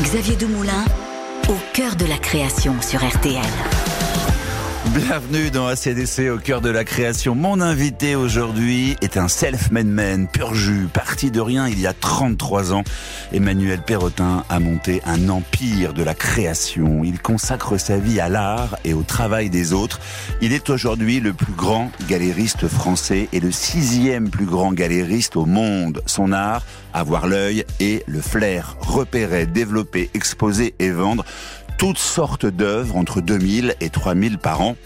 Xavier Demoulin, au cœur de la création sur RTL. Bienvenue dans ACDC au cœur de la création. Mon invité aujourd'hui est un self-made man, pur jus, parti de rien il y a 33 ans. Emmanuel Perrotin a monté un empire de la création. Il consacre sa vie à l'art et au travail des autres. Il est aujourd'hui le plus grand galériste français et le sixième plus grand galériste au monde. Son art, avoir l'œil et le flair, repérer, développer, exposer et vendre toutes sortes d'œuvres entre 2000 et 3000 par an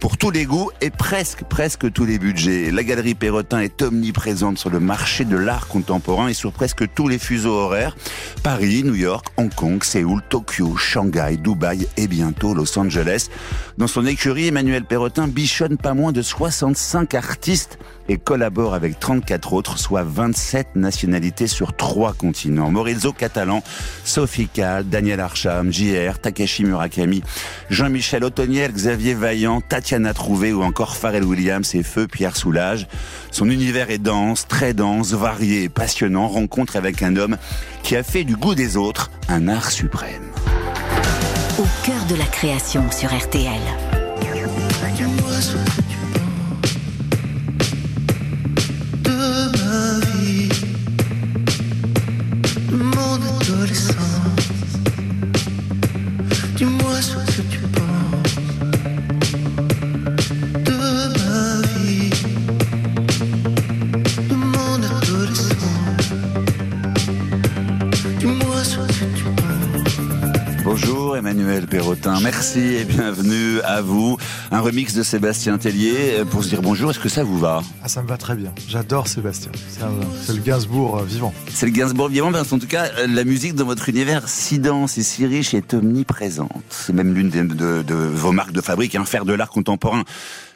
pour tous les goûts et presque, presque tous les budgets. La galerie Perrotin est omniprésente sur le marché de l'art contemporain et sur presque tous les fuseaux horaires. Paris, New York, Hong Kong, Séoul, Tokyo, Shanghai, Dubaï et bientôt Los Angeles. Dans son écurie, Emmanuel Perrotin bichonne pas moins de 65 artistes et collabore avec 34 autres, soit 27 nationalités sur trois continents. Maurizio Catalan, Sophie Kahl, Daniel Archam, JR, Takeshi Murakami, Jean-Michel Otoniel, Xavier Vaillant, Tatiana Trouvé ou encore Pharrell Williams et Feu Pierre Soulage. Son univers est dense, très dense, varié passionnant, rencontre avec un homme qui a fait du goût des autres un art suprême. Au cœur de la création sur RTL. Perrotin, merci et bienvenue à vous. Un remix de Sébastien Tellier euh, pour se dire bonjour, est-ce que ça vous va? Ah, ça me va très bien. J'adore Sébastien. C'est le Gainsbourg euh, vivant. C'est le Gainsbourg vivant, parce qu'en tout cas, euh, la musique dans votre univers si dense et si riche est omniprésente. C'est même l'une de, de vos marques de fabrique, un faire de l'art contemporain.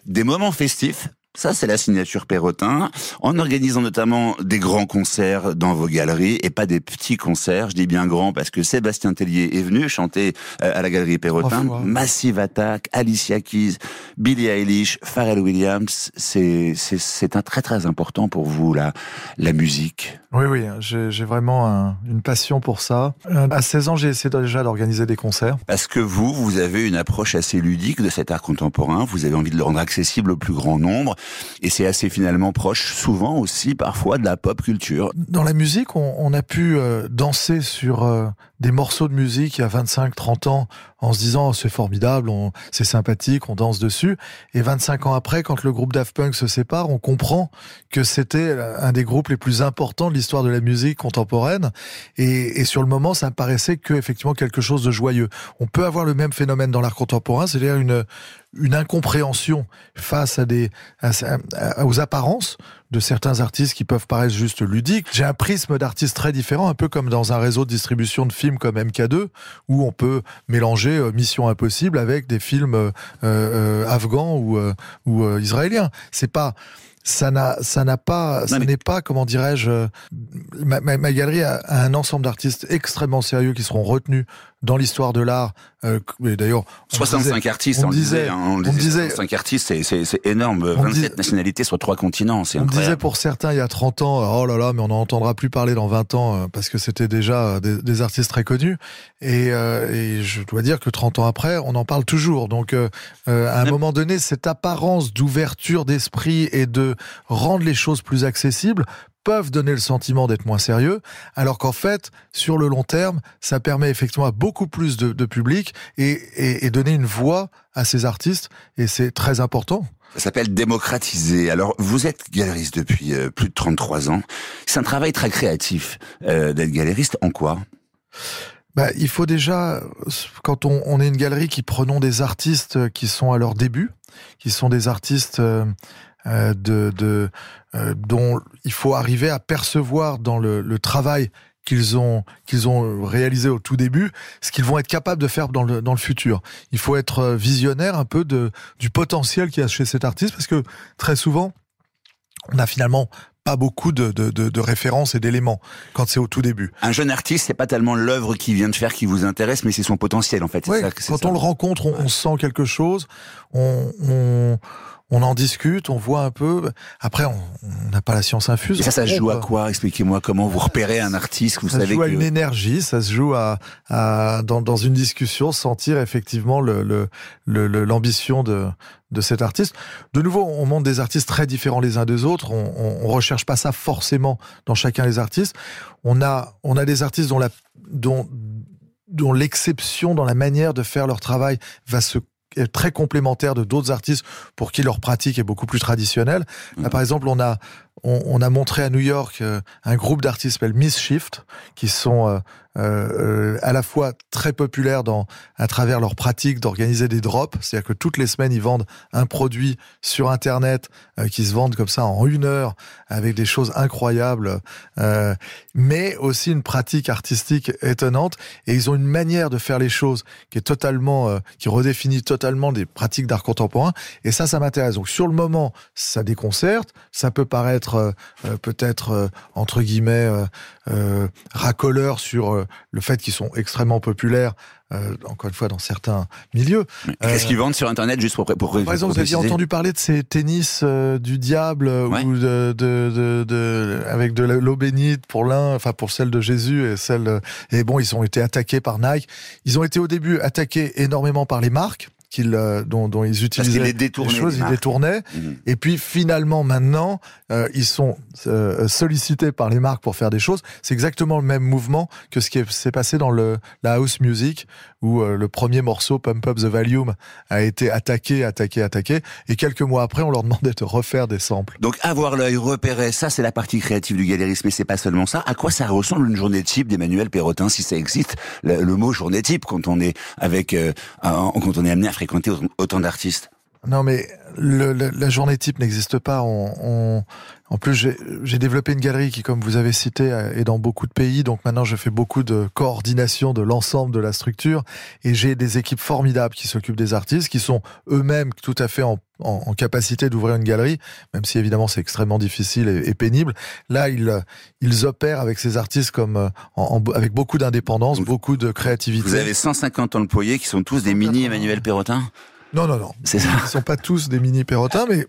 Des moments festifs, ça c'est la signature Perrotin, en organisant notamment des grands concerts dans vos galeries, et pas des petits concerts, je dis bien grands, parce que Sébastien Tellier est venu chanter euh, à la galerie Perrotin. Massive Attack, Alicia Keys, Billie Eilish, Pharrell Williams, c'est c'est- c'est un très très important pour vous, la, la musique. Oui, oui, j'ai vraiment un- une passion pour ça. Euh, À 16 ans, j'ai essayé déjà d'organiser des concerts. Parce que vous, vous avez une approche assez ludique de cet art contemporain, vous avez envie de le rendre accessible au plus grand nombre, et c'est assez finalement proche, souvent aussi parfois de la pop culture. Dans la musique, on, on a pu euh, danser sur euh, des morceaux de musique il y a 25-30 ans en se disant oh, c'est formidable, c'est sympathique, on danse dessus. Et 25 ans après, quand le groupe Daft Punk se sépare, on comprend que c'était un des groupes les plus importants de l'histoire de la musique contemporaine. Et, et sur le moment, ça me paraissait que effectivement quelque chose de joyeux. On peut avoir le même phénomène dans l'art contemporain, c'est-à-dire une une incompréhension face à des à- à- aux apparences de certains artistes qui peuvent paraître juste ludiques. J'ai un prisme d'artistes très différent, un peu comme dans un réseau de distribution de films comme MK2, où on peut mélanger euh, Mission Impossible avec des films euh, euh, afghans ou, euh, ou israéliens. C'est pas ça n'a ça n'a pas ça mais- n'est pas comment dirais-je ma, ma- ma galerie a un ensemble d'artistes extrêmement sérieux qui seront retenus dans l'histoire de l'art euh, d'ailleurs on 65 disait- artistes, on on, disait, disait- hein, on le on disait, disait- 65 artistes, c'est- c'est c'est énorme, On 27 disait- nationalités sur trois continents, c'est On me disait incroyable. pour certains il y a 30 ans, oh là là, mais on n'en entendra plus parler dans 20 ans euh, parce que c'était déjà euh, des, des artistes très connus. Et, euh, et je dois dire que 30 ans après, on en parle toujours. Donc euh, euh, à un moment donné, cette apparence d'ouverture d'esprit et de rendre les choses plus accessibles peuvent donner le sentiment d'être moins sérieux, alors qu'en fait, sur le long terme, ça permet effectivement à beaucoup plus de, de public et, et, et donner une voix à ces artistes, et c'est très important. Ça s'appelle démocratiser. Alors, vous êtes galeriste depuis euh, plus de 33 ans. C'est un travail très créatif euh, d'être galériste. En quoi? Bah, il faut déjà, quand on, on est une galerie qui prenons des artistes qui sont à leur début, qui sont des artistes euh, euh, de, de euh, dont il faut arriver à percevoir dans le, le travail qu'ils ont qu'ils ont réalisé au tout début, ce qu'ils vont être capables de faire dans le dans le futur. Il faut être euh, visionnaire un peu de du potentiel qu'il y a chez cet artiste parce que très souvent on a finalement pas beaucoup de, de, de, de références et d'éléments quand c'est au tout début. Un jeune artiste, c'est pas tellement l'œuvre qu'il vient de faire qui vous intéresse, mais c'est son potentiel en fait. ça quand ça. on le rencontre, on, on sent quelque chose, on, on, on en discute, on voit un peu. Après, on n'a pas la science infuse. Et ça, ça se joue à quoi? Expliquez-moi comment vous repérez un artiste. Vous ça se savez joue à une énergie, ça se joue à, à dans, dans une discussion sentir effectivement le l'ambition de de cet artiste. De nouveau, on montre des artistes très différents les uns des autres. On, on recherche pas ça forcément dans chacun des artistes. On a on a des artistes dont la dont dont l'exception dans la manière de faire leur travail va se très complémentaire de d'autres artistes pour qui leur pratique est beaucoup plus traditionnelle. Là, par exemple, on a on, a montré à New York euh, un groupe d'artistes s'appelle Miss Shift, qui sont euh, euh, à la fois très populaires à travers leur pratique d'organiser des drops, c'est-à-dire que toutes les semaines ils vendent un produit sur Internet qui se vendent comme ça en une heure avec des choses incroyables, mais aussi une pratique artistique étonnante. Et ils ont une manière de faire les choses qui est totalement, qui redéfinit totalement des pratiques d'art contemporain. Et ça, ça m'intéresse. Donc sur le moment, ça déconcerte, ça peut paraître euh, euh, peut-être euh, entre guillemets euh, euh, racoleur sur euh, le fait qu'ils sont extrêmement populaires, euh, encore une fois dans certains milieux. qu'est-ce Euh, qu'ils vendent sur Internet juste pour pour Par exemple, vous aviez entendu parler de ces tennis euh, du diable euh, Ouais. ou de, de, de, de- avec de l'eau bénite pour l'un, enfin pour celle de Jésus et celle euh, et bon, ils ont été attaqués par Nike. Ils ont été au début attaqués énormément par les marques euh, dont, dont ils utilisaient les choses, ils détournaient. Mhm. Et puis finalement, maintenant, euh, ils sont euh, sollicités par les marques pour faire des choses. C'est exactement le même mouvement que ce qui est- s'est passé dans le, la house music, où euh, le premier morceau, Pump Up the Volume, a été attaqué, attaqué, attaqué. Et quelques mois après, on leur demandait de refaire des samples. Donc avoir l'œil repéré, ça c'est la partie créative du galérisme, mais c'est pas seulement ça. À quoi ça ressemble une journée type d'Emmanuel Perrotin, si ça existe? Le, le mot journée type quand on est avec, euh, un- quand on est amené à fréquenter autant- autant d'artistes. Non, mais le, le- la journée type n'existe pas. On, on- en plus, j'ai développé une galerie qui, comme vous avez cité, est dans beaucoup de pays. Donc maintenant, je fais beaucoup de coordination de l'ensemble de la structure. Et j'ai des équipes formidables qui s'occupent des artistes, qui sont eux-mêmes tout à fait en, en- en capacité d'ouvrir une galerie, même si évidemment c'est extrêmement difficile et, et pénible. Là, ils, ils opèrent avec ces artistes comme euh, en- avec beaucoup d'indépendance, beaucoup de créativité. Vous avez 150 employés qui sont tous des mini Emmanuel Perrotin? Non, non, non. C'est ça Ils sont pas tous des mini Perrotins, mais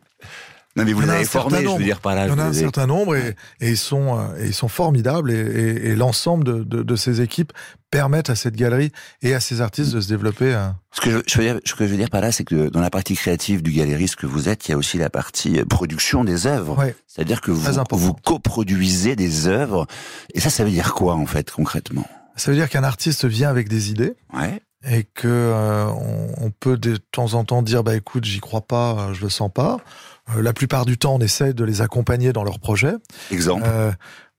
Non mais vous les avez je veux dire par là. Il y en a un certain nombre et, et ils sont euh, et ils sont formidables et, et- et l'ensemble de, de, de ces équipes permettent à cette galerie et à ces artistes de se développer. euh, Ce que je, je veux dire, ce que je veux dire par là, c'est que dans la partie créative du galériste que vous êtes, il y a aussi la partie euh, production des œuvres. Ouais. C'est-à-dire que vous, vous coproduisez des œuvres. Et ça, ça veut dire quoi en fait concrètement? Ça veut dire qu'un artiste vient avec des idées Ouais. et que euh, on, on peut de temps en temps dire bah écoute j'y crois pas, je le sens pas. Euh, la plupart du temps on essaie de les accompagner dans leurs projets. Exemple. Euh,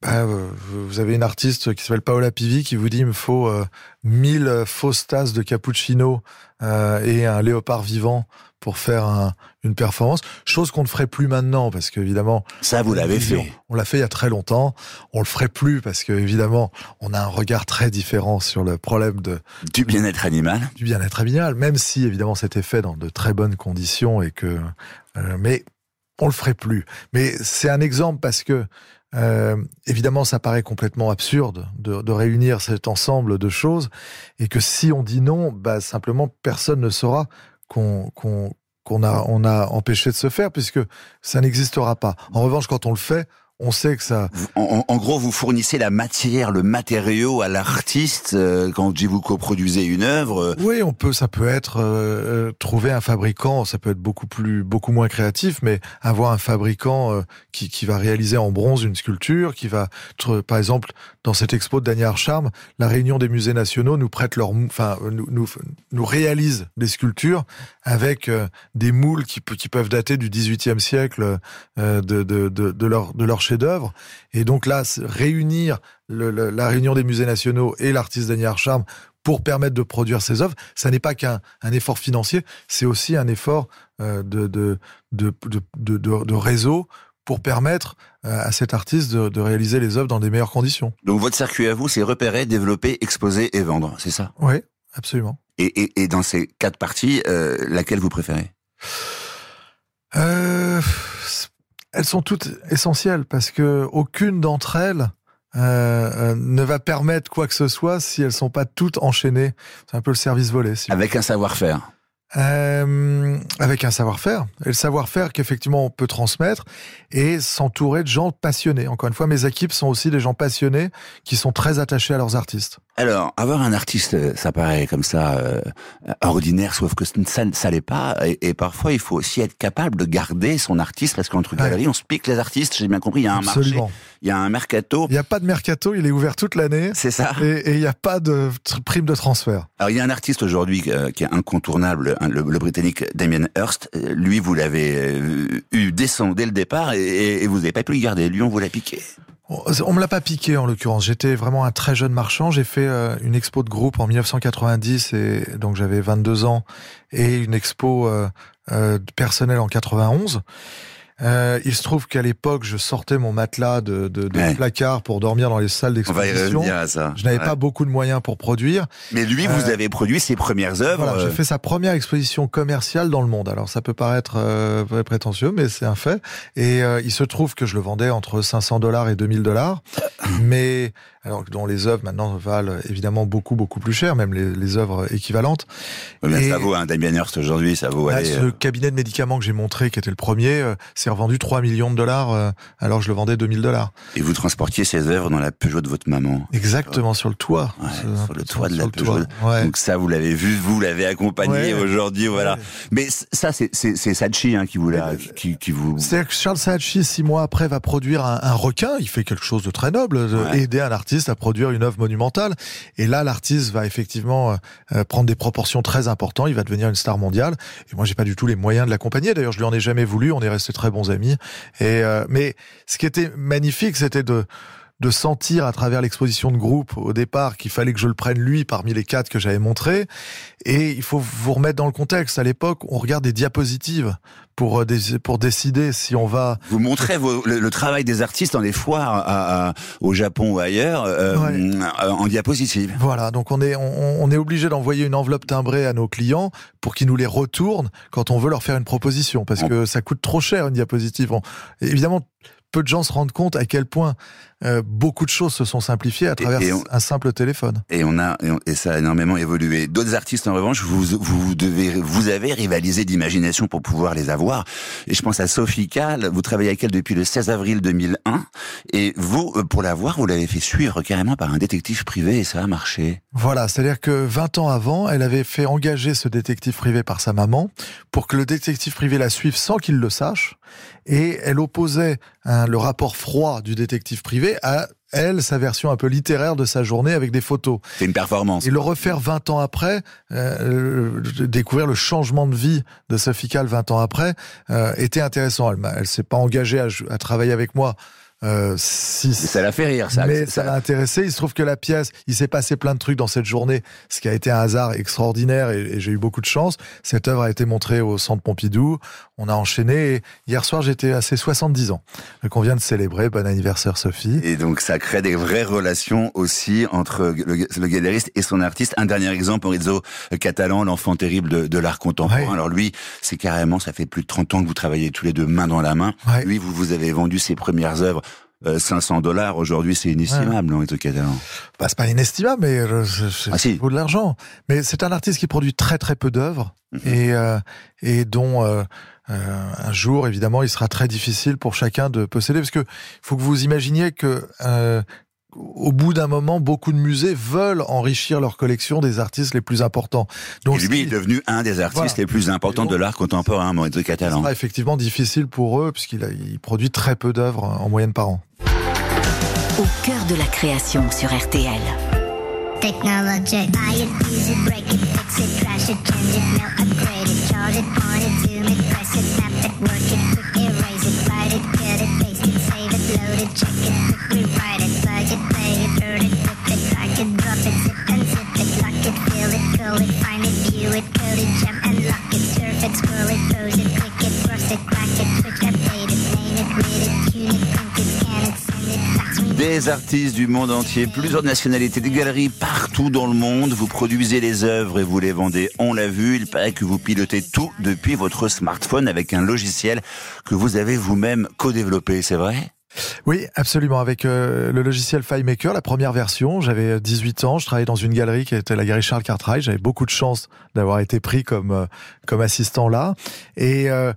bah, euh, vous avez une artiste qui s'appelle Paola Pivi qui vous dit il me faut euh, 1000 fausses tasses de cappuccino et un léopard vivant pour faire un- une performance. Chose qu'on ne ferait plus maintenant parce qu'évidemment ça, vous l'avez fait. on l'a fait il y a très longtemps. On le ferait plus parce que évidemment on a un regard très différent sur le problème de Du bien-être animal. du bien-être animal, même si évidemment c'était fait dans de très bonnes conditions et que, euh, mais on le ferait plus. Mais c'est un exemple parce que euh, évidemment ça paraît complètement absurde de, de réunir cet ensemble de choses et que si on dit non, bah simplement personne ne saura qu'on qu'on qu'on a on a empêché de se faire puisque ça n'existera pas. En revanche, quand on le fait, on sait que ça En, gros, vous fournissez la matière, le matériau à l'artiste euh, quand vous coproduisez une œuvre. euh, Oui, on peut, ça peut être euh, euh, trouver un fabricant, ça peut être beaucoup plus, beaucoup moins créatif, mais avoir un fabricant euh, qui, qui va réaliser en bronze une sculpture, qui va, par exemple, dans cette expo de Daniel Archarme, la réunion des musées nationaux nous prête leur, enfin, nous, nous, nous réalise des sculptures avec des moules qui, pe- qui peuvent dater du XVIIIe siècle de, de, de, de leur, de leur chef-d'œuvre. Et donc là, réunir le- le- la réunion des musées nationaux et l'artiste Daniel Archarme pour permettre de produire ces œuvres, ça n'est pas qu'un un effort financier, c'est aussi un effort euh, de, de, de, de, réseau pour permettre euh, à cet artiste de, de réaliser les œuvres dans des meilleures conditions. Donc votre circuit à vous, c'est repérer, développer, exposer et vendre, c'est ça? Oui, absolument. et, et, et dans ces quatre parties, euh, laquelle vous préférez? Euh, elles sont toutes essentielles parce que aucune d'entre elles euh, euh, ne va permettre quoi que ce soit si elles sont pas toutes enchaînées. C'est un peu le service volé. si vous Avec un savoir-faire. Euh, avec un savoir-faire, et le savoir-faire qu'effectivement on peut transmettre et s'entourer de gens passionnés. Encore une fois, mes équipes sont aussi des gens passionnés qui sont très attachés à leurs artistes. Alors, avoir un artiste, ça paraît comme ça euh, ordinaire, sauf que ça, ça l'est pas. Et, et, parfois, il faut aussi être capable de garder son artiste, parce qu'entre galeries, on se pique les artistes. J'ai bien compris, il y a un Absolument. marché, il y a un mercato. Il n'y a pas de mercato, il est ouvert toute l'année. C'est ça. Et, et il n'y a pas de prime de transfert. Alors, il y a un artiste aujourd'hui euh, qui est incontournable, hein, le, le britannique Damien Hirst. Euh, Lui, vous l'avez euh, eu descend dès le départ et, vous n'avez pas pu le garder. Lui, on vous l'a piqué. On on me l'a pas piqué en l'occurrence. J'étais vraiment un très jeune marchand. J'ai fait euh, une expo de groupe en 1990 et donc j'avais 22 ans et une expo euh, euh, personnelle en 91. Euh, il se trouve qu'à l'époque, je sortais mon matelas de, de, de Ouais. placard pour dormir dans les salles d'exposition. Je n'avais Ouais. pas beaucoup de moyens pour produire. Mais lui, vous Euh, avez produit ses premières œuvres. Voilà, j'ai euh, fait sa première exposition commerciale dans le monde. Alors ça peut paraître euh, prétentieux, mais c'est un fait. Et euh, il se trouve que je le vendais entre 500 dollars et 2000 dollars, mais alors dont les œuvres maintenant valent évidemment beaucoup beaucoup plus cher, même les, les œuvres équivalentes. mais et- Ça vaut un Damien Hirst aujourd'hui, ça vaut. Là, aller, ce euh, cabinet de médicaments que j'ai montré, qui était le premier, euh, s'est revendu 3 millions de dollars, euh, alors que je le vendais 2000 dollars. Et vous transportiez ces œuvres dans la Peugeot de votre maman. Exactement sur le toit. Ouais, Ce- sur le toit de la Peugeot. Ouais. Donc ça, vous l'avez vu, vous l'avez accompagné Ouais. aujourd'hui, voilà. Mais ça, c'est c'est c'est Sachi hein, qui vous l'a, qui, qui vous. C'est-à-dire que Charles Saatchi, six mois après, va produire un, un requin. Il fait quelque chose de très noble, aider un artiste à produire une œuvre monumentale. Et là, l'artiste va effectivement euh, euh, prendre des proportions très importantes. Il va devenir une star mondiale. Et moi, j'ai pas du tout les moyens de l'accompagner. D'ailleurs, je lui en ai jamais voulu. On est restés très bons amis. Et euh, mais ce qui était magnifique, c'était de de sentir à travers l'exposition de groupe au départ qu'il fallait que je le prenne lui parmi les quatre que j'avais montrés. Et il faut vous remettre dans le contexte. À l'époque, on regarde des diapositives pour, euh, pour décider si on va... Vous montrez vos- le, le travail des artistes dans les foires à- à- au Japon ou ailleurs euh, Ouais. euh, en diapositive. Voilà, donc on est, on, on est obligé d'envoyer une enveloppe timbrée à nos clients pour qu'ils nous les retournent quand on veut leur faire une proposition, parce On- que ça coûte trop cher une diapositive. On- évidemment, peu de gens se rendent compte à quel point euh, beaucoup de choses se sont simplifiées à travers et on- un simple téléphone. Et on a et, on- et ça a énormément évolué. D'autres artistes en revanche, vous vous devez vous avez rivalisé d'imagination pour pouvoir les avoir. Et je pense à Sophie Kahl, vous travaillez avec elle depuis le 16 avril 2001 et vous euh, pour l'avoir, vous l'avez fait suivre carrément par un détective privé et ça a marché. Voilà, c'est-à-dire que 20 ans avant, elle avait fait engager ce détective privé par sa maman pour que le détective privé la suive sans qu'il le sache. Et elle opposait hein, le rapport froid du détective privé à elle, sa version un peu littéraire de sa journée avec des photos. C'est une performance. Et le refaire 20 ans après, euh, euh, découvrir le changement de vie de Sophie Kahl 20 ans après, euh, était intéressant. Elle, elle s'est pas engagée à, à travailler avec moi. Euh, si, Ça l'a fait rire, ça. mais ça- l'a intéressé. Il se trouve que la pièce, il s'est passé plein de trucs dans cette journée, ce qui a été un hasard extraordinaire et, et j'ai eu beaucoup de chance. Cette œuvre a été montrée au Centre Pompidou. On a enchaîné. Et hier soir, j'étais à ses 70 ans. Donc on vient de célébrer. Bon anniversaire, Sophie. Et donc ça crée des vraies relations aussi entre le, le galeriste et son artiste. Un dernier exemple, Maurizio Catalan, l'enfant terrible de, de l'art contemporain. Ouais. Alors lui, c'est carrément, ça fait plus de 30 ans que vous travaillez tous les deux main dans la main. Ouais. Lui, vous vous avez vendu ses premières œuvres. Euh, 500 dollars aujourd'hui c'est inestimable Maurizio Catalan. Bah, c'est pas inestimable, mais euh, c'est Ah, si. de l'argent. Mais c'est un artiste qui produit très très peu d'œuvres et euh, et dont euh, euh, un jour évidemment il sera très difficile pour chacun de posséder parce que faut que vous imaginiez que euh, au bout d'un moment, beaucoup de musées veulent enrichir leur collection des artistes les plus importants. Donc, et lui est devenu un des artistes Voilà. les plus importants donc- de l'art contemporain, Maurizio Catalan. sera effectivement difficile pour eux puisqu'il il produit très peu d'œuvres en moyenne par an. Au cœur de la création sur RTL. Technologic. Buy it, use it, break it, fix it, crash it, change it, melt, upgrade it, charge it, point it, zoom it, press it, snap it, work it, quick erase it, write it, cut it, paste it, save it, load it, check it, quick rewrite Des artistes du monde entier, plusieurs nationalités, des galeries partout dans le monde. Vous produisez les œuvres et vous les vendez. On l'a vu, il paraît que vous pilotez tout depuis votre smartphone avec un logiciel que vous avez vous-même co-développé, c'est vrai? Oui, absolument. Avec euh, le logiciel FileMaker, la première version, j'avais 18 ans, je travaillais dans une galerie qui était la galerie Charles Cartwright. J'avais beaucoup de chance d'avoir été pris comme euh, comme assistant là, et, euh,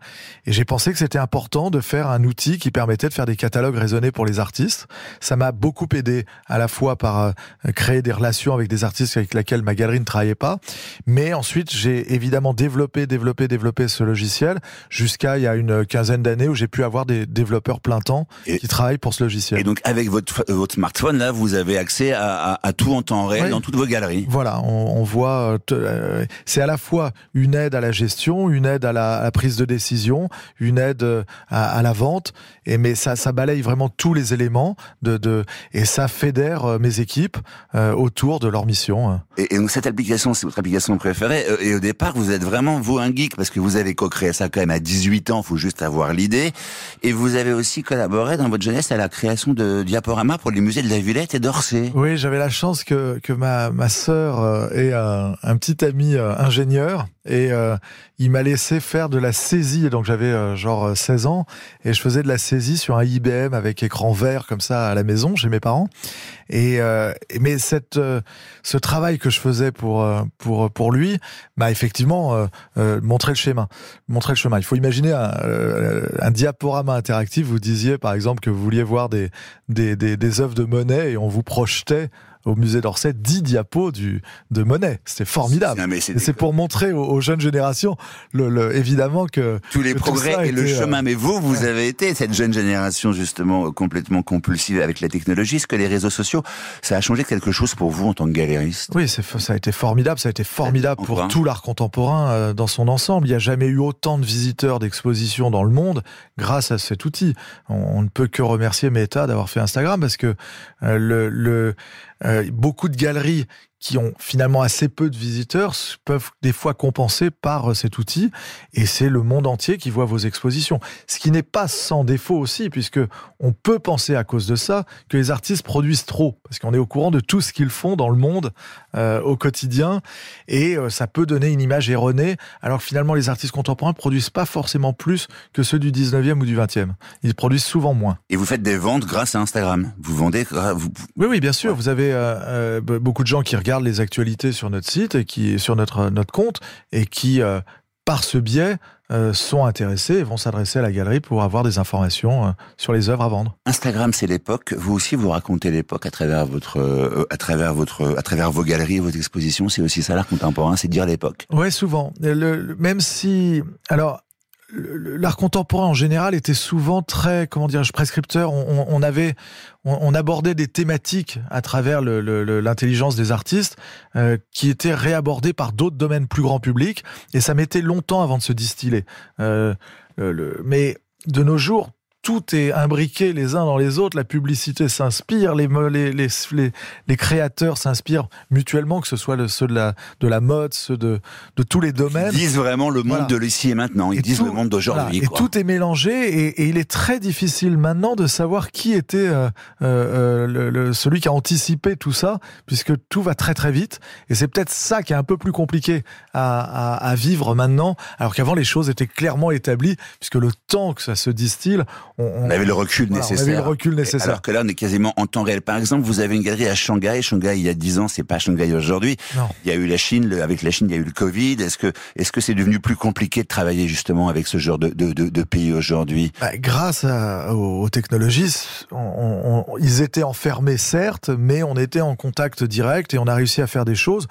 et j'ai pensé que c'était important de faire un outil qui permettait de faire des catalogues raisonnés pour les artistes. Ça m'a beaucoup aidé à la fois par euh, créer des relations avec des artistes avec lesquels ma galerie ne travaillait pas, mais ensuite j'ai évidemment développé, développé, développé ce logiciel jusqu'à il y a une quinzaine d'années où j'ai pu avoir des développeurs plein temps Et- qui travaillent pour ce logiciel. Et donc avec votre votre smartphone là, vous avez accès à, à- à tout en temps réel Oui. dans toutes vos galeries. Voilà, on, on voit, euh, euh, c'est à la fois une aide à la gestion, une aide à la, à la prise de décision, une aide euh, à, à la vente, et mais ça, ça balaye vraiment tous les éléments de, de et ça fédère euh, mes équipes euh, autour de leur mission. hein. Et, et donc cette application, c'est votre application préférée. Euh, Et au départ, vous êtes vraiment vous un geek parce que vous avez co-créé ça quand même à 18 ans. Faut juste avoir l'idée. Et vous avez aussi collaboré dans votre jeunesse à la création de diaporamas pour les musées de la Villette et d'Orsay. Oui, j'avais la chance que, que ma, ma sœur euh, ait un, un petit ami euh, ingénieur et euh, il m'a laissé faire de la saisie. Donc j'avais euh, genre euh, 16 ans et je faisais de la saisie sur un IBM avec écran vert comme ça à la maison chez mes parents. Et euh, mais cette euh, ce travail que je faisais pour euh, pour pour lui m'a effectivement euh, euh, montré le schéma, montré le chemin. Il faut imaginer un, euh, un diaporama interactif. Vous disiez par exemple que vous vouliez voir des des des, des œuvres de Monet et on vous projetait au musée d'Orsay 10 diapos du de Monet. C'était formidable. C'est pour montrer aux, aux jeunes générations, le, le- évidemment que tous les que progrès et le était, euh, chemin. Mais vous, vous avez été cette jeune génération justement complètement compulsive avec la technologie. Est-ce que les réseaux sociaux, ça a changé quelque chose pour vous en tant que galériste? Oui, ça a été formidable. Ça a été formidable pour tout l'art contemporain euh, dans son ensemble. Il n'y a jamais eu autant de visiteurs d'expositions dans le monde grâce à cet outil. On, on ne peut que remercier Meta d'avoir fait Instagram parce que euh, le, le, beaucoup de galeries qui ont finalement assez peu de visiteurs peuvent des fois compenser par euh, cet outil et c'est le monde entier qui voit vos expositions. Ce qui n'est pas sans défaut aussi puisque on peut penser à cause de ça que les artistes produisent trop parce qu'on est au courant de tout ce qu'ils font dans le monde euh, au quotidien et euh, ça peut donner une image erronée alors que finalement les artistes contemporains produisent pas forcément plus que ceux du 19e ou du 20e. Ils produisent souvent moins. Et vous faites des ventes grâce à Instagram. Vous vendez, vous, Oui, oui, bien sûr. Ouais. Vous avez euh, be- beaucoup de gens qui regardent les actualités sur notre site et qui sur notre notre compte et qui euh, par ce biais euh, sont intéressés et vont s'adresser à la galerie pour avoir des informations euh, sur les œuvres à vendre. Instagram, c'est l'époque. Vous aussi, vous racontez l'époque à travers votre, à travers votre, à travers vos galeries, vos expositions. C'est aussi ça l'art contemporain, c'est dire l'époque. Ouais, souvent. Le- même si, alors, l'art contemporain en général était souvent très, comment dirais-je, prescripteur. On, avait, on, abordait des thématiques à travers l'intelligence des artistes euh, qui étaient réabordées par d'autres domaines plus grand public, et ça mettait longtemps avant de se distiller. Euh, mais de nos jours. Tout est imbriqué les uns dans les autres. La publicité s'inspire, les, mo- les, les, les, les créateurs s'inspirent mutuellement, que ce soit le, ceux de la, de la mode, ceux de, de tous les Ils domaines. disent vraiment le monde Voilà. de l'ici et maintenant. Ils Et disent tout- le monde d'aujourd'hui. Voilà. Et quoi. tout est mélangé et, et il est très difficile maintenant de savoir qui était euh, euh, euh, le, le- celui qui a anticipé tout ça, puisque tout va très très vite. Et c'est peut-être ça qui est un peu plus compliqué à, à, à vivre maintenant, alors qu'avant les choses étaient clairement établies, puisque le temps que ça se distille, on, avait le recul voilà, on nécessaire. avait le recul nécessaire. Alors que là, on est quasiment en temps réel. Par exemple, vous avez une galerie à Shanghai. Shanghai, il y a 10 ans, c'est pas Shanghai aujourd'hui. Il y a eu la Chine, le- avec la Chine, il y a eu le Covid. Est-ce que, est-ce que c'est devenu plus compliqué de travailler justement avec ce genre de, de, de, de pays aujourd'hui? Bah, grâce à- aux, aux technologies, on- ils étaient enfermés certes, mais on était en contact direct et on a réussi à faire des choses.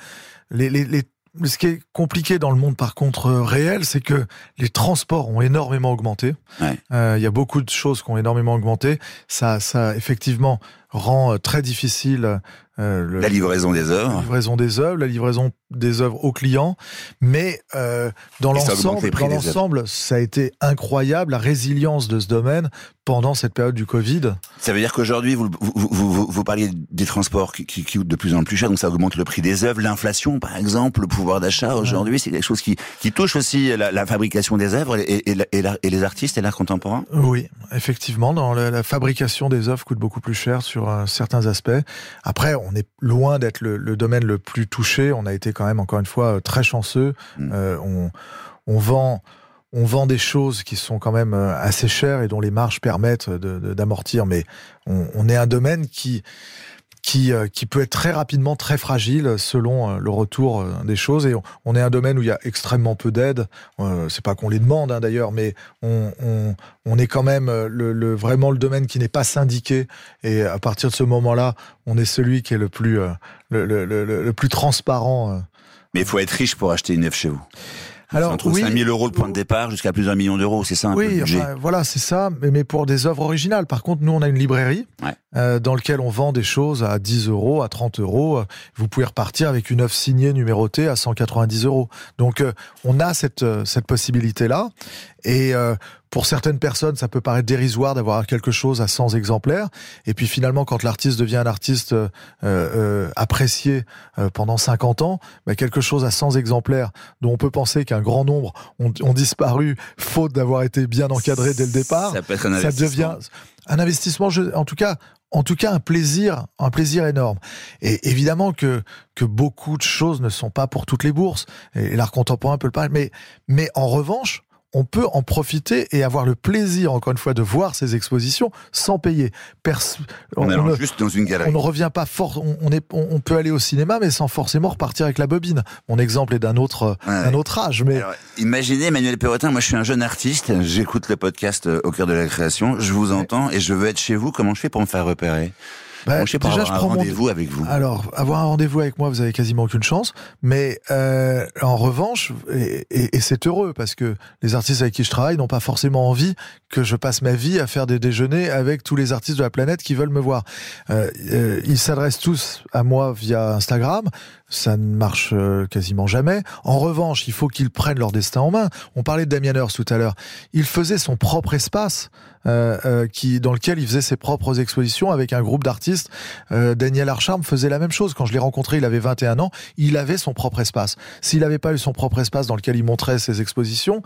Les, les, les- ce qui est compliqué dans le monde par contre euh, réel, c'est que les transports ont énormément augmenté. Ouais. Euh, Il y a beaucoup de choses qui ont énormément augmenté. Ça, ça effectivement rend euh, très difficile euh, le- La livraison des la œuvres. livraison des œuvres, la livraison des œuvres aux clients, mais euh, dans l'ensemble, dans l'ensemble, ça a été incroyable la résilience de ce domaine pendant cette période du Covid. Ça veut dire qu'aujourd'hui, vous, vous, vous, vous, vous parliez des transports qui, qui, qui coûtent de plus en plus cher, donc ça augmente le prix des œuvres. L'inflation, par exemple, le pouvoir d'achat aujourd'hui, c'est quelque chose qui, qui touche aussi la, la fabrication des œuvres et, et, la- et, la- et les artistes et l'art contemporain? Oui, effectivement, dans la, la fabrication des œuvres coûte beaucoup plus cher sur euh, certains aspects. Après, on est loin d'être le, le domaine le plus touché. On a été quand même, encore une fois, euh, très chanceux. Mm. Euh, on, on vend on vend des choses qui sont quand même assez chères et dont les marges permettent d'amortir, mais on, on est un domaine qui qui, euh, qui peut être très rapidement très fragile selon euh, le retour euh, des choses. Et on, est un domaine où il y a extrêmement peu d'aide. Euh, c'est pas qu'on les demande hein, d'ailleurs, mais on, est quand même le, vraiment le domaine qui n'est pas syndiqué. Et à partir de ce moment-là, on est celui qui est le plus, le, le, plus transparent. Mais il faut être riche pour acheter une œuvre chez vous. Alors, Entre oui, 5 000 euros le point de départ jusqu'à plusieurs millions d'euros, c'est ça un peu Oui, budget. enfin, voilà, c'est ça, mais, mais pour des œuvres originales. Par contre, nous, on a une librairie Ouais. euh, dans laquelle on vend des choses à 10 euros, à 30 euros. Vous pouvez repartir avec une œuvre signée, numérotée à 190 euros. Donc, euh, on a cette, euh, cette possibilité-là. Et euh, pour certaines personnes, ça peut paraître dérisoire d'avoir quelque chose à 100 exemplaires. Et puis finalement, quand l'artiste devient un artiste euh, euh, apprécié euh, pendant 50 ans, bah, quelque chose à 100 exemplaires dont on peut penser qu'un grand nombre ont, ont disparu faute d'avoir été bien encadrés dès le départ, Ça peut être un ça devient un investissement, en tout cas, en tout cas un plaisir, un plaisir énorme. Et évidemment que que beaucoup de choses ne sont pas pour toutes les bourses. Et l'art contemporain peut le parler, mais mais en revanche. On peut en profiter et avoir le plaisir, encore une fois, de voir ces expositions sans payer. On ne- juste dans une galerie. on ne revient pas fort. On, on est, on, on peut aller au cinéma, mais sans forcément repartir avec la bobine. Mon exemple est d'un autre, Ouais. d'un autre âge, mais Alors, imaginez, Emmanuel Perrotin, moi je suis un jeune artiste, j'écoute le podcast euh, au cœur de la création, je vous entends et je veux être chez vous, comment je fais pour me faire repérer? Bah, je déjà, avoir je un mon- rendez-vous avec vous Alors, avoir un rendez-vous avec moi, vous avez quasiment aucune chance. Mais euh, en revanche, et, et- et c'est heureux parce que les artistes avec qui je travaille n'ont pas forcément envie que je passe ma vie à faire des déjeuners avec tous les artistes de la planète qui veulent me voir. Euh, euh, ils s'adressent tous à moi via Instagram. Ça ne marche euh, quasiment jamais. En revanche, il faut qu'ils prennent leur destin en main. On parlait de Damien Hirst tout à l'heure. Il faisait son propre espace. euh, euh, qui dans lequel il faisait ses propres expositions avec un groupe d'artistes. Euh, Daniel Archarme faisait la même chose. Quand je l'ai rencontré, il avait 21 ans. Il avait son propre espace. S'il n'avait pas eu son propre espace dans lequel il montrait ses expositions,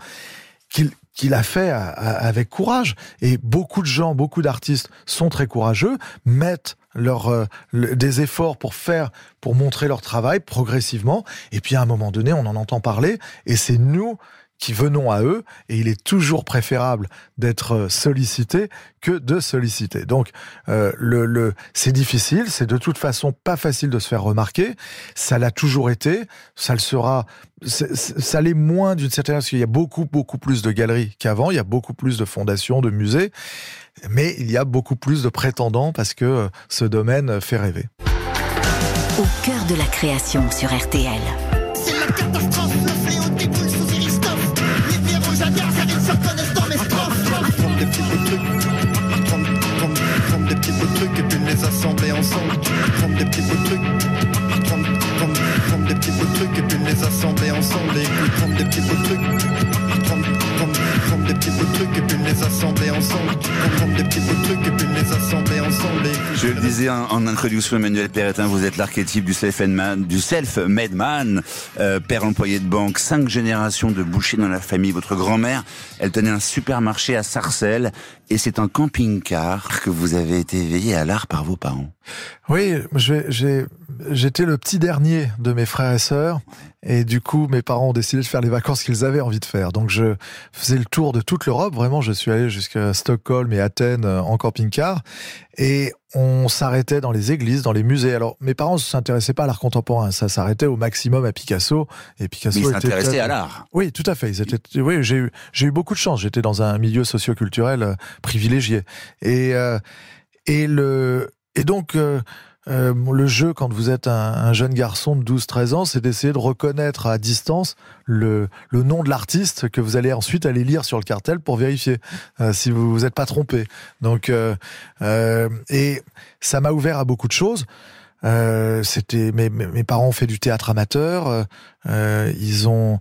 qu'il qu'il a fait avec courage. Et beaucoup de gens, beaucoup d'artistes sont très courageux, mettent leur, euh, des efforts pour faire, pour montrer leur travail progressivement. Et puis à un moment donné, on en entend parler. Et c'est nous qui venons à eux, et il est toujours préférable d'être euh, sollicité que de solliciter. Donc, euh, le, le, c'est difficile, c'est de toute façon pas facile de se faire remarquer. Ça l'a toujours été, ça le sera. Ça l'est moins d'une certaine parce qu'il y a beaucoup beaucoup plus de galeries qu'avant. Il y a beaucoup plus de fondations, de musées, mais il y a beaucoup plus de prétendants parce que euh, ce domaine fait rêver. Au cœur de la création sur RTL. C'est la catastrophe, des petits trucs, des petits bouts de trucs et puis les assembler ensemble. Prendre des petits bouts de trucs, des petits bouts trucs et puis les assembler ensemble. Et des petits bouts de trucs, Je le disais en, en introduction, Emmanuel Perretin, vous êtes l'archétype du self-made man, du self-made man, euh, père employé de banque, cinq générations de bouchers dans la famille. Votre grand-mère, elle tenait un supermarché à Sarcelles et c'est un camping-car que vous avez été éveillé à l'art par vos parents. Oui, j'étais le petit dernier de mes frères et sœurs. Et du coup, mes parents ont décidé de faire les vacances qu'ils avaient envie de faire. Donc, je faisais le tour de toute l'Europe. Vraiment, je suis allé jusqu'à Stockholm et Athènes euh, en camping-car. Et on s'arrêtait dans les églises, dans les musées. Alors, mes parents ne s'intéressaient pas à l'art contemporain. Ça s'arrêtait au maximum à Picasso. Et Picasso Mais ils était s'intéressaient à l'art. oui, tout à fait. Ils étaient. Oui, j'ai eu j'ai eu beaucoup de chance. J'étais dans un milieu socioculturel euh, privilégié. Et euh, et le et donc euh, euh, le jeu quand vous êtes un, un jeune garçon de 12-13 ans, c'est d'essayer de reconnaître à distance le le nom de l'artiste que vous allez ensuite aller lire sur le cartel pour vérifier euh, si vous vous êtes pas trompé. Donc euh, euh, et ça m'a ouvert à beaucoup de choses. C'était mes, parents ont fait du théâtre amateur. ils ont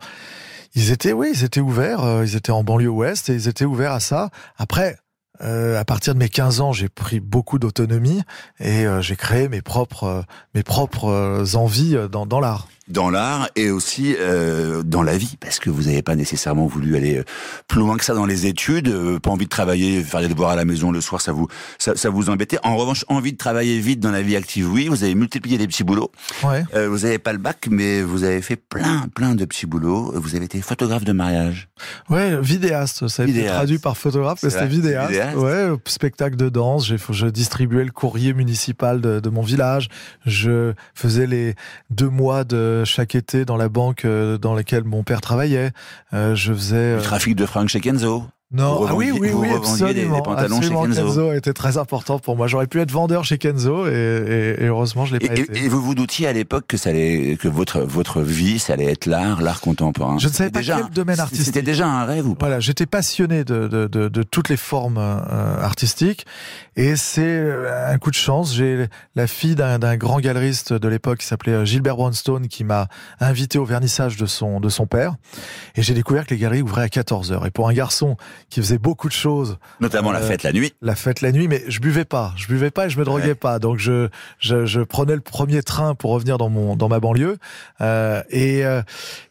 ils étaient, oui, ils étaient ouverts. ils étaient en banlieue ouest et ils étaient ouverts à ça. Après, euh, à partir de mes 15 ans, j'ai pris beaucoup d'autonomie et euh, j'ai créé mes propres, euh, mes propres euh, envies dans, dans l'art. Dans l'art et aussi euh, dans la vie, parce que vous n'avez pas nécessairement voulu aller euh, plus loin que ça dans les études, euh, pas envie de travailler, faire des devoirs à la maison le soir, ça vous ça, ça vous embêtait. En revanche, envie de travailler vite dans la vie active, oui. Vous avez multiplié les petits boulots. Ouais. Euh, vous n'avez pas le bac, mais vous avez fait plein, plein de petits boulots. Vous avez été photographe de mariage. Ouais, vidéaste. Ça a été Vidéaste. traduit par photographe, mais c'était vidéaste. vidéaste. Ouais, spectacle de danse. J'ai, je distribuais le courrier municipal de, de mon village. Je faisais les deux mois de chaque été dans la banque euh, dans laquelle mon père travaillait. Euh, je faisait. Le euh, trafic de Frank chez Kenzo. Non, ah oui, oui, oui, revendiez des- des absolument. pantalons chez absolument, Kenzo. était très important pour moi. J'aurais pu être vendeur chez Kenzo et, et- et heureusement, je l'ai Et, pas été. et- et vous vous doutiez à l'époque que ça allait, que votre votre vie, ça allait être l'art, l'art contemporain. Je ne savais pas déjà quel domaine artistique. C'était déjà un rêve ou pas? Voilà, j'étais passionné de, de, de, de toutes les formes euh, artistiques et c'est euh, un coup de chance. J'ai la fille d'un grand galeriste de l'époque qui s'appelait euh, Gilbert Brownstone qui m'a invité au vernissage de son, de son père et j'ai découvert que les galeries ouvraient à 14 heures. Et pour un garçon qui faisait beaucoup de choses, Notamment la Euh, fête la nuit. la fête la nuit, mais je buvais pas, je buvais pas et je me droguais Ouais. pas. Donc je, je je prenais le premier train pour revenir dans mon dans ma banlieue euh, et euh,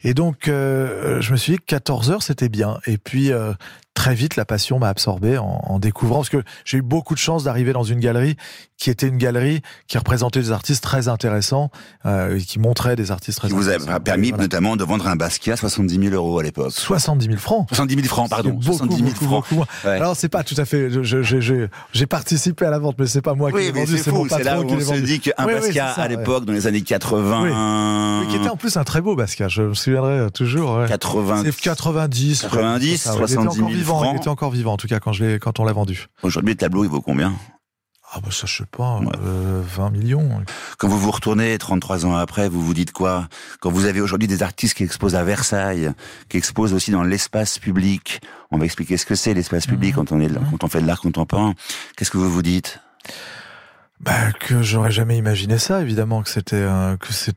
et donc euh, je me suis dit que 14 heures c'était bien. Et puis euh, très vite la passion m'a absorbé en, en découvrant parce que j'ai eu beaucoup de chance d'arriver dans une galerie qui était une galerie qui représentait des artistes très intéressants euh, et qui montrait des artistes très Qui vous a intéressants. permis Voilà. notamment de vendre un Basquiat à 70 000 euros à l'époque. 70 000 francs. 70 000 francs, pardon. Beaucoup, 70 000 beaucoup, francs. beaucoup moins. Ouais. Alors c'est pas tout à fait. J'ai participé à la vente, mais c'est pas moi qui Oui, l'ai mais vendu, c'est mon. C'est là patron où qui on l'ai se vendu. dit qu'un Oui, Basquiat ça, à ouais. l'époque, dans les années 80, Oui, qui était en plus un très beau Basquiat, je me souviendrai toujours. ouais. 80, C'est 90. 90, c'est ça, ouais. 70 000 il était encore vivant, francs. Il était encore vivant, en tout cas, quand, je quand on l'a vendu. aujourd'hui, le tableau, il vaut combien? Ah, bah, ça, je sais pas, Ouais. euh, 20 millions. Quand vous vous retournez 33 ans après, vous vous dites quoi? Quand vous avez aujourd'hui des artistes qui exposent à Versailles, qui exposent aussi dans l'espace public, on va expliquer ce que c'est l'espace public Mhm. quand on est quand on fait de l'art contemporain. Qu'est-ce que vous vous dites? Bah, que j'aurais jamais imaginé ça, évidemment, que c'était, euh, que c'est,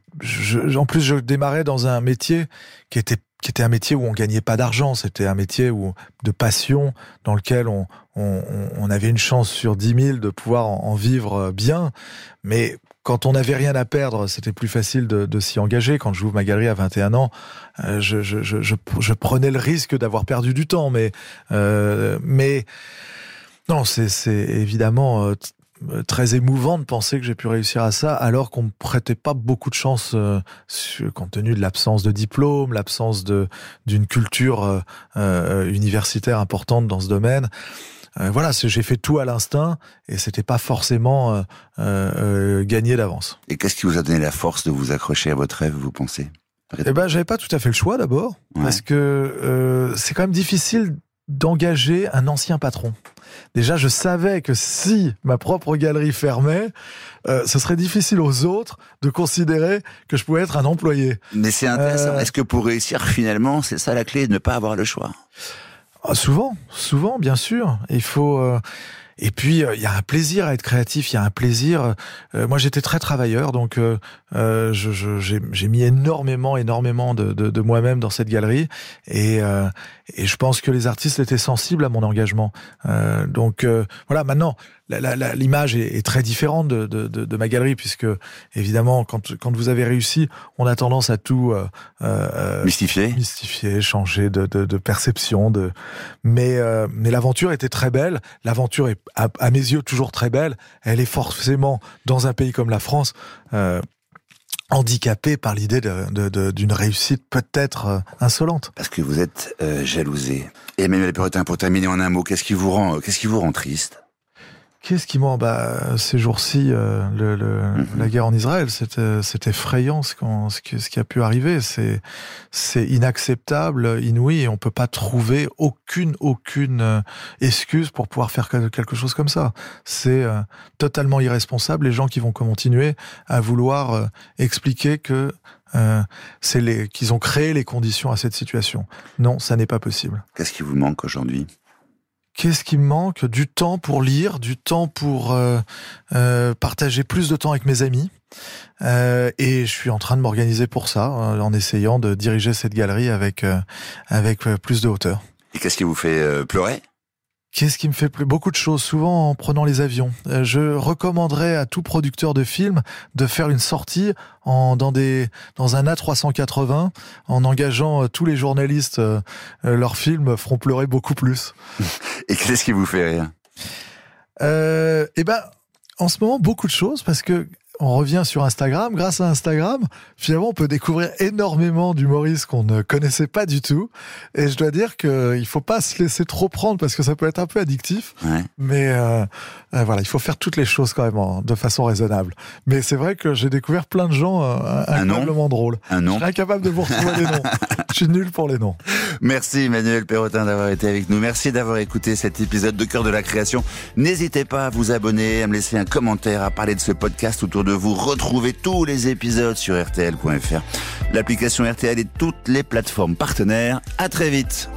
en plus, je démarrais dans un métier qui était, qui était un métier où on gagnait pas d'argent. C'était un métier où, de passion, dans lequel on, on, avait une chance sur 10 000 de pouvoir en, vivre euh, bien. Mais quand on n'avait rien à perdre, c'était plus facile de, s'y engager. Quand j'ouvre ma galerie à 21 ans, euh, je, je, je, je, prenais le risque d'avoir perdu du temps. Mais, euh, mais, non, c'est, évidemment très émouvant de penser que j'ai pu réussir à ça alors qu'on me prêtait pas beaucoup de chance euh, compte tenu de l'absence de diplôme, l'absence de d'une culture euh, euh, universitaire importante dans ce domaine. Euh, voilà, j'ai fait tout à l'instinct et c'était pas forcément euh, euh, euh, gagné d'avance. Et qu'est-ce qui vous a donné la force de vous accrocher à votre rêve, vous pensez? Eh ben, j'avais pas tout à fait le choix d'abord, Ouais. parce que euh, c'est quand même difficile d'engager un ancien patron. Déjà, je savais que si ma propre galerie fermait, euh, ce serait difficile aux autres de considérer que je pouvais être un employé. Mais c'est intéressant. Euh, Est-ce que pour réussir, finalement, c'est ça la clé, de ne pas avoir le choix? Ah, souvent, souvent, bien sûr. Il faut. euh, Et puis, euh, il y a un plaisir à être créatif, il y a un plaisir. euh, moi, j'étais très travailleur, donc euh, euh, je- je- j'ai j'ai mis énormément, énormément de, de, de moi-même dans cette galerie. Et, euh, et je pense que les artistes étaient sensibles à mon engagement. Euh, donc, euh, voilà, maintenant, l'image est, est très différente de, de, de, de ma galerie, puisque, évidemment, quand, quand vous avez réussi, on a tendance à tout... euh, euh, mystifier, changer de, perception. De... Mais, euh, mais l'aventure était très belle. L'aventure est, à, à mes yeux, toujours très belle. Elle est forcément, dans un pays comme la France, euh, handicapée par l'idée d'une réussite peut-être insolente. Parce que vous êtes jalousé. Emmanuel Perrotin, pour terminer en un mot, qu'est-ce qui vous rend, qu'est-ce qui vous rend triste? Qu'est-ce qui m'en bah, ces jours-ci, euh, le, le- Mhm. la guerre en Israël, c'est effrayant ce, qui, ce qui a pu arriver. C'est c'est inacceptable, inouï, et on peut pas trouver aucune aucune euh, excuse pour pouvoir faire que- quelque chose comme ça. C'est euh, totalement irresponsable. Les gens qui vont continuer à vouloir euh, expliquer que euh, c'est les qu'ils ont créé les conditions à cette situation. Non, ça n'est pas possible. Qu'est-ce qui vous manque aujourd'hui? Qu'est-ce qui me manque? Du temps pour lire, du temps pour euh, euh, partager plus de temps avec mes amis. Euh, et je suis en train de m'organiser pour ça, en essayant de diriger cette galerie avec, avec plus de hauteur. Et qu'est-ce qui vous fait pleurer? Qu'est-ce qui me fait plus Beaucoup de choses, souvent en prenant les avions. Euh, je recommanderais à tout producteur de film de faire une sortie en, dans, des, dans un A380 en engageant euh, tous les journalistes. euh, leurs films feront pleurer beaucoup plus. Et qu'est-ce qui vous fait rire? Eh ben, en ce moment, beaucoup de choses parce que on revient sur Instagram. Grâce à Instagram, finalement, on peut découvrir énormément d'humoristes qu'on ne connaissait pas du tout. Et je dois dire qu'il faut pas se laisser trop prendre parce que ça peut être un peu addictif. Ouais. Mais euh, euh, voilà, il faut faire toutes les choses quand même en- de façon raisonnable. Mais c'est vrai que j'ai découvert plein de gens euh, Un nom incroyablement drôles. Un Je nom suis incapable de vous retrouver les noms. Je suis nul pour les noms. Merci Emmanuel Perrotin d'avoir été avec nous. Merci d'avoir écouté cet épisode de Cœur de la Création. N'hésitez pas à vous abonner, à me laisser un commentaire, à parler de ce podcast autour de vous. Retrouvez tous les épisodes sur rtl.fr, l'application RTL et toutes les plateformes partenaires. À très vite.